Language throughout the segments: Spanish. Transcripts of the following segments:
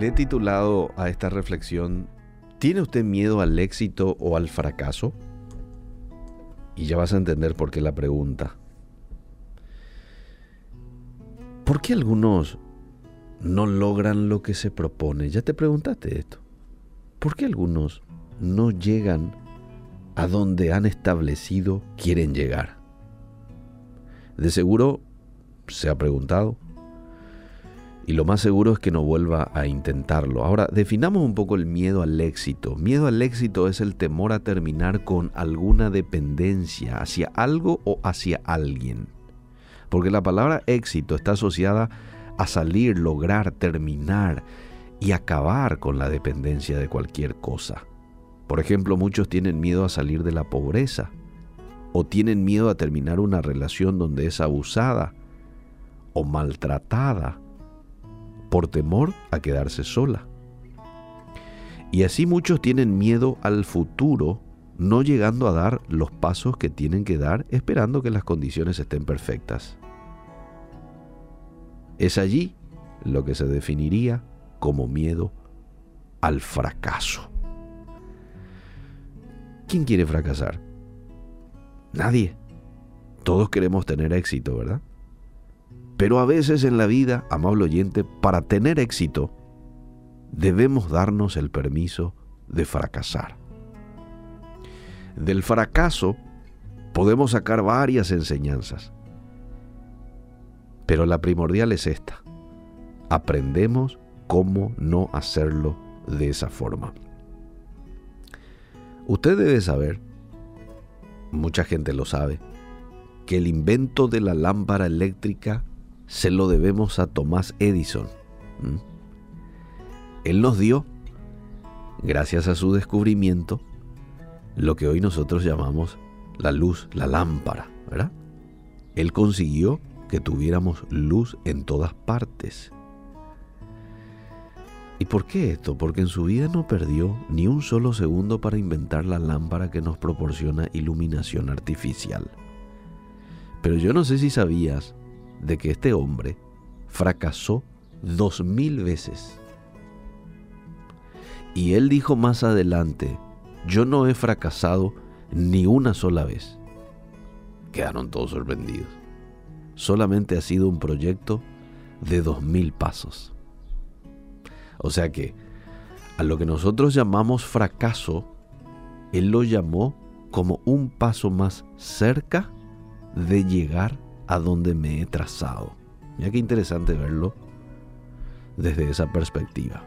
Le he titulado a esta reflexión, ¿tiene usted miedo al éxito o al fracaso? Y ya vas a entender por qué la pregunta. ¿Por qué algunos no logran lo que se propone? Ya te preguntaste esto. ¿Por qué algunos no llegan a donde han establecido quieren llegar? De seguro se ha preguntado. Y lo más seguro es que no vuelva a intentarlo. Ahora, definamos un poco el miedo al éxito. Miedo al éxito es el temor a terminar con alguna dependencia hacia algo o hacia alguien. Porque la palabra éxito está asociada a salir, lograr, terminar y acabar con la dependencia de cualquier cosa. Por ejemplo, muchos tienen miedo a salir de la pobreza o tienen miedo a terminar una relación donde es abusada o maltratada por temor a quedarse sola. Y así muchos tienen miedo al futuro, no llegando a dar los pasos que tienen que dar esperando que las condiciones estén perfectas. Es allí lo que se definiría como miedo al fracaso. ¿Quién quiere fracasar? Nadie. Todos queremos tener éxito, ¿verdad? Pero a veces en la vida, amable oyente, para tener éxito, debemos darnos el permiso de fracasar. Del fracaso podemos sacar varias enseñanzas. Pero la primordial es esta. Aprendemos cómo no hacerlo de esa forma. Usted debe saber, mucha gente lo sabe, que el invento de la lámpara eléctrica se lo debemos a Tomás Edison. Él nos dio, gracias a su descubrimiento, lo que hoy nosotros llamamos la luz, la lámpara, ¿verdad? Él consiguió que tuviéramos luz en todas partes. ¿Y por qué esto? Porque en su vida no perdió ni un solo segundo para inventar la lámpara que nos proporciona iluminación artificial. Pero yo no sé si sabías de que este hombre fracasó dos mil veces. Y él dijo más adelante, yo no he fracasado ni una sola vez. Quedaron todos sorprendidos. Solamente ha sido un proyecto de dos mil pasos. O sea que a lo que nosotros llamamos fracaso, él lo llamó como un paso más cerca de llegar a donde me he trazado. Mira qué interesante verlo desde esa perspectiva.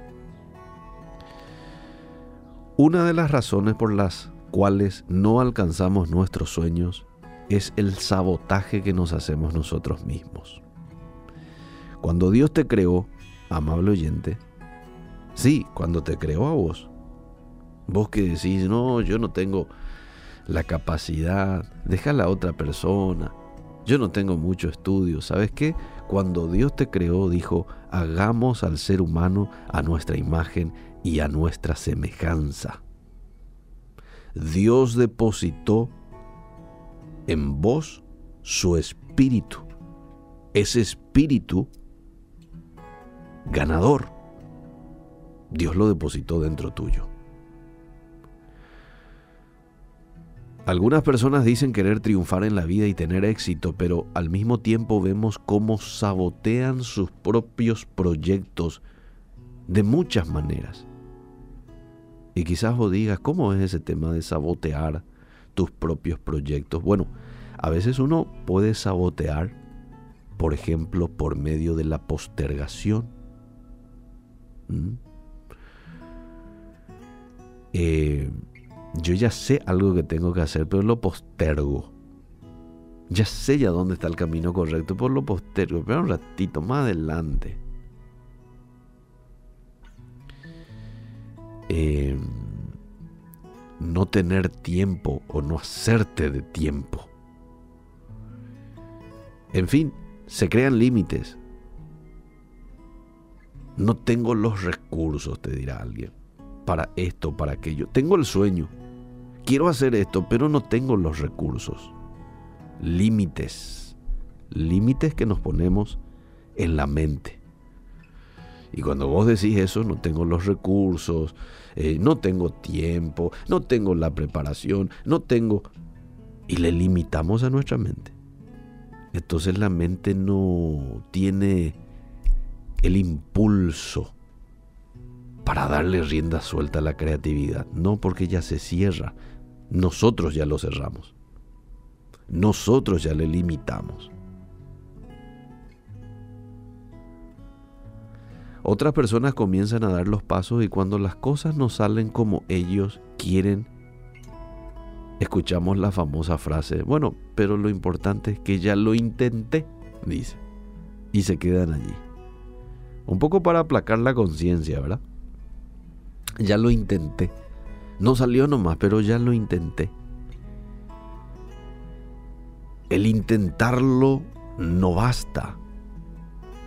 Una de las razones por las cuales no alcanzamos nuestros sueños es el sabotaje que nos hacemos nosotros mismos. Cuando Dios te creó, amable oyente, sí, cuando te creó a vos, vos que decís, no, yo no tengo la capacidad, deja a la otra persona, yo no tengo mucho estudio. ¿Sabes qué? Cuando Dios te creó, dijo, hagamos al ser humano a nuestra imagen y a nuestra semejanza. Dios depositó en vos su espíritu. Ese espíritu ganador. Dios lo depositó dentro tuyo. Algunas personas dicen querer triunfar en la vida y tener éxito, pero al mismo tiempo vemos cómo sabotean sus propios proyectos de muchas maneras. Y quizás vos digas, ¿cómo es ese tema de sabotear tus propios proyectos? Bueno, a veces uno puede sabotear, por ejemplo, por medio de la postergación. ¿Mm? Eh, yo ya sé algo que tengo que hacer, pero lo postergo. Ya sé ya dónde está el camino correcto, pero lo postergo. Pero un ratito más adelante. Em, no tener tiempo o no hacerte de tiempo. En fin, se crean límites. No tengo los recursos, te dirá alguien, para esto, para aquello. Tengo el sueño, quiero hacer esto, pero no tengo los recursos. Límites, límites que nos ponemos en la mente. Y cuando vos decís eso, no tengo los recursos, eh, no tengo tiempo, no tengo la preparación, no tengo... Y le limitamos a nuestra mente. Entonces la mente no tiene el impulso para darle rienda suelta a la creatividad. No porque ya se cierra. Nosotros ya lo cerramos. Nosotros ya le limitamos. Otras personas comienzan a dar los pasos y cuando las cosas no salen como ellos quieren, escuchamos la famosa frase, bueno, pero lo importante es que ya lo intenté, dice, y se quedan allí. Un poco para aplacar la conciencia, ¿verdad? Ya lo intenté. No salió nomás, pero ya lo intenté. El intentarlo no basta.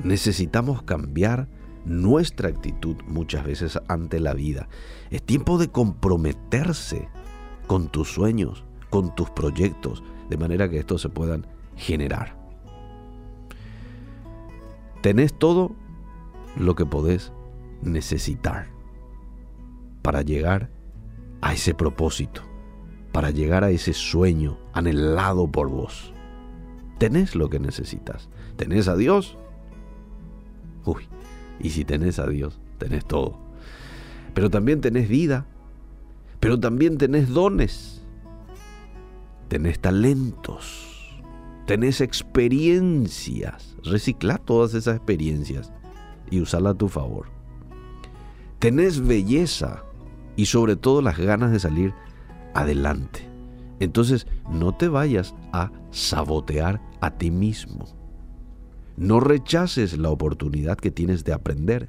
Necesitamos cambiar nuestra actitud muchas veces ante la vida. Es tiempo de comprometerse con tus sueños, con tus proyectos, de manera que estos se puedan generar. Tenés todo lo que podés necesitar para llegar a ese propósito, para llegar a ese sueño anhelado por vos. Tenés lo que necesitas. Tenés a Dios. Uy, y si tenés a Dios, tenés todo. Pero también tenés vida. Pero también tenés dones. Tenés talentos. Tenés experiencias. Recicla todas esas experiencias y usala a tu favor. Tenés belleza y sobre todo las ganas de salir adelante. Entonces no te vayas a sabotear a ti mismo. No rechaces la oportunidad que tienes de aprender.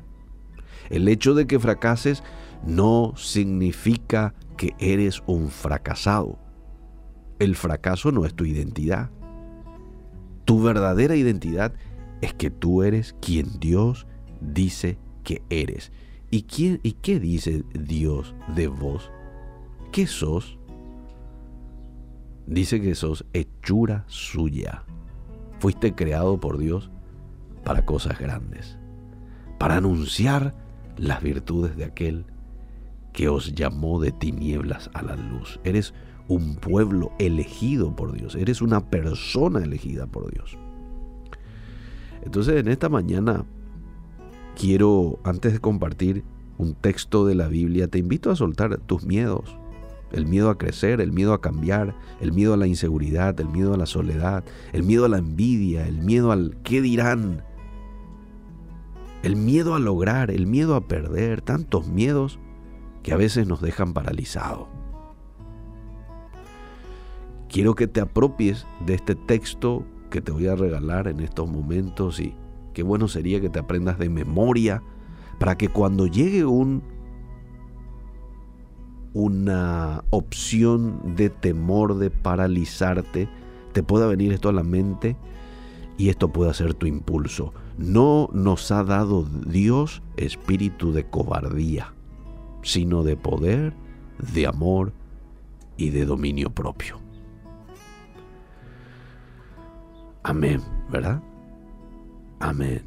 El hecho de que fracases no significa que eres un fracasado. El fracaso no es tu identidad. Tu verdadera identidad es que tú eres quien Dios dice que eres. ¿Y, quién, ¿Y qué dice Dios de vos? ¿Qué sos? Dice que sos hechura suya. Fuiste creado por Dios para cosas grandes, para anunciar las virtudes de aquel que os llamó de tinieblas a la luz. Eres un pueblo elegido por Dios, eres una persona elegida por Dios. Entonces en esta mañana quiero, antes de compartir un texto de la Biblia, te invito a soltar tus miedos, el miedo a crecer, el miedo a cambiar, el miedo a la inseguridad, el miedo a la soledad, el miedo a la envidia, el miedo al qué dirán, el miedo a lograr, el miedo a perder, tantos miedos que a veces nos dejan paralizados. Quiero que te apropies de este texto que te voy a regalar en estos momentos y qué bueno sería que te aprendas de memoria para que cuando llegue un una opción de temor de paralizarte, te pueda venir esto a la mente y esto pueda ser tu impulso. No nos ha dado Dios espíritu de cobardía, sino de poder, de amor y de dominio propio. Amén, ¿verdad? Amén.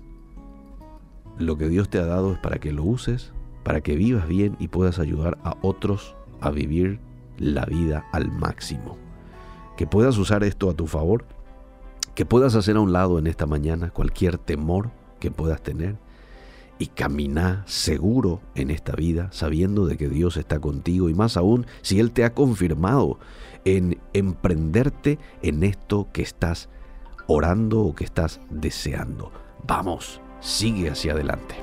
Lo que Dios te ha dado es para que lo uses, para que vivas bien y puedas ayudar a otros a vivir la vida al máximo. Que puedas usar esto a tu favor que puedas hacer a un lado en esta mañana cualquier temor que puedas tener y caminar seguro en esta vida sabiendo de que Dios está contigo y más aún si Él te ha confirmado en emprenderte en esto que estás orando o que estás deseando. Vamos, sigue hacia adelante.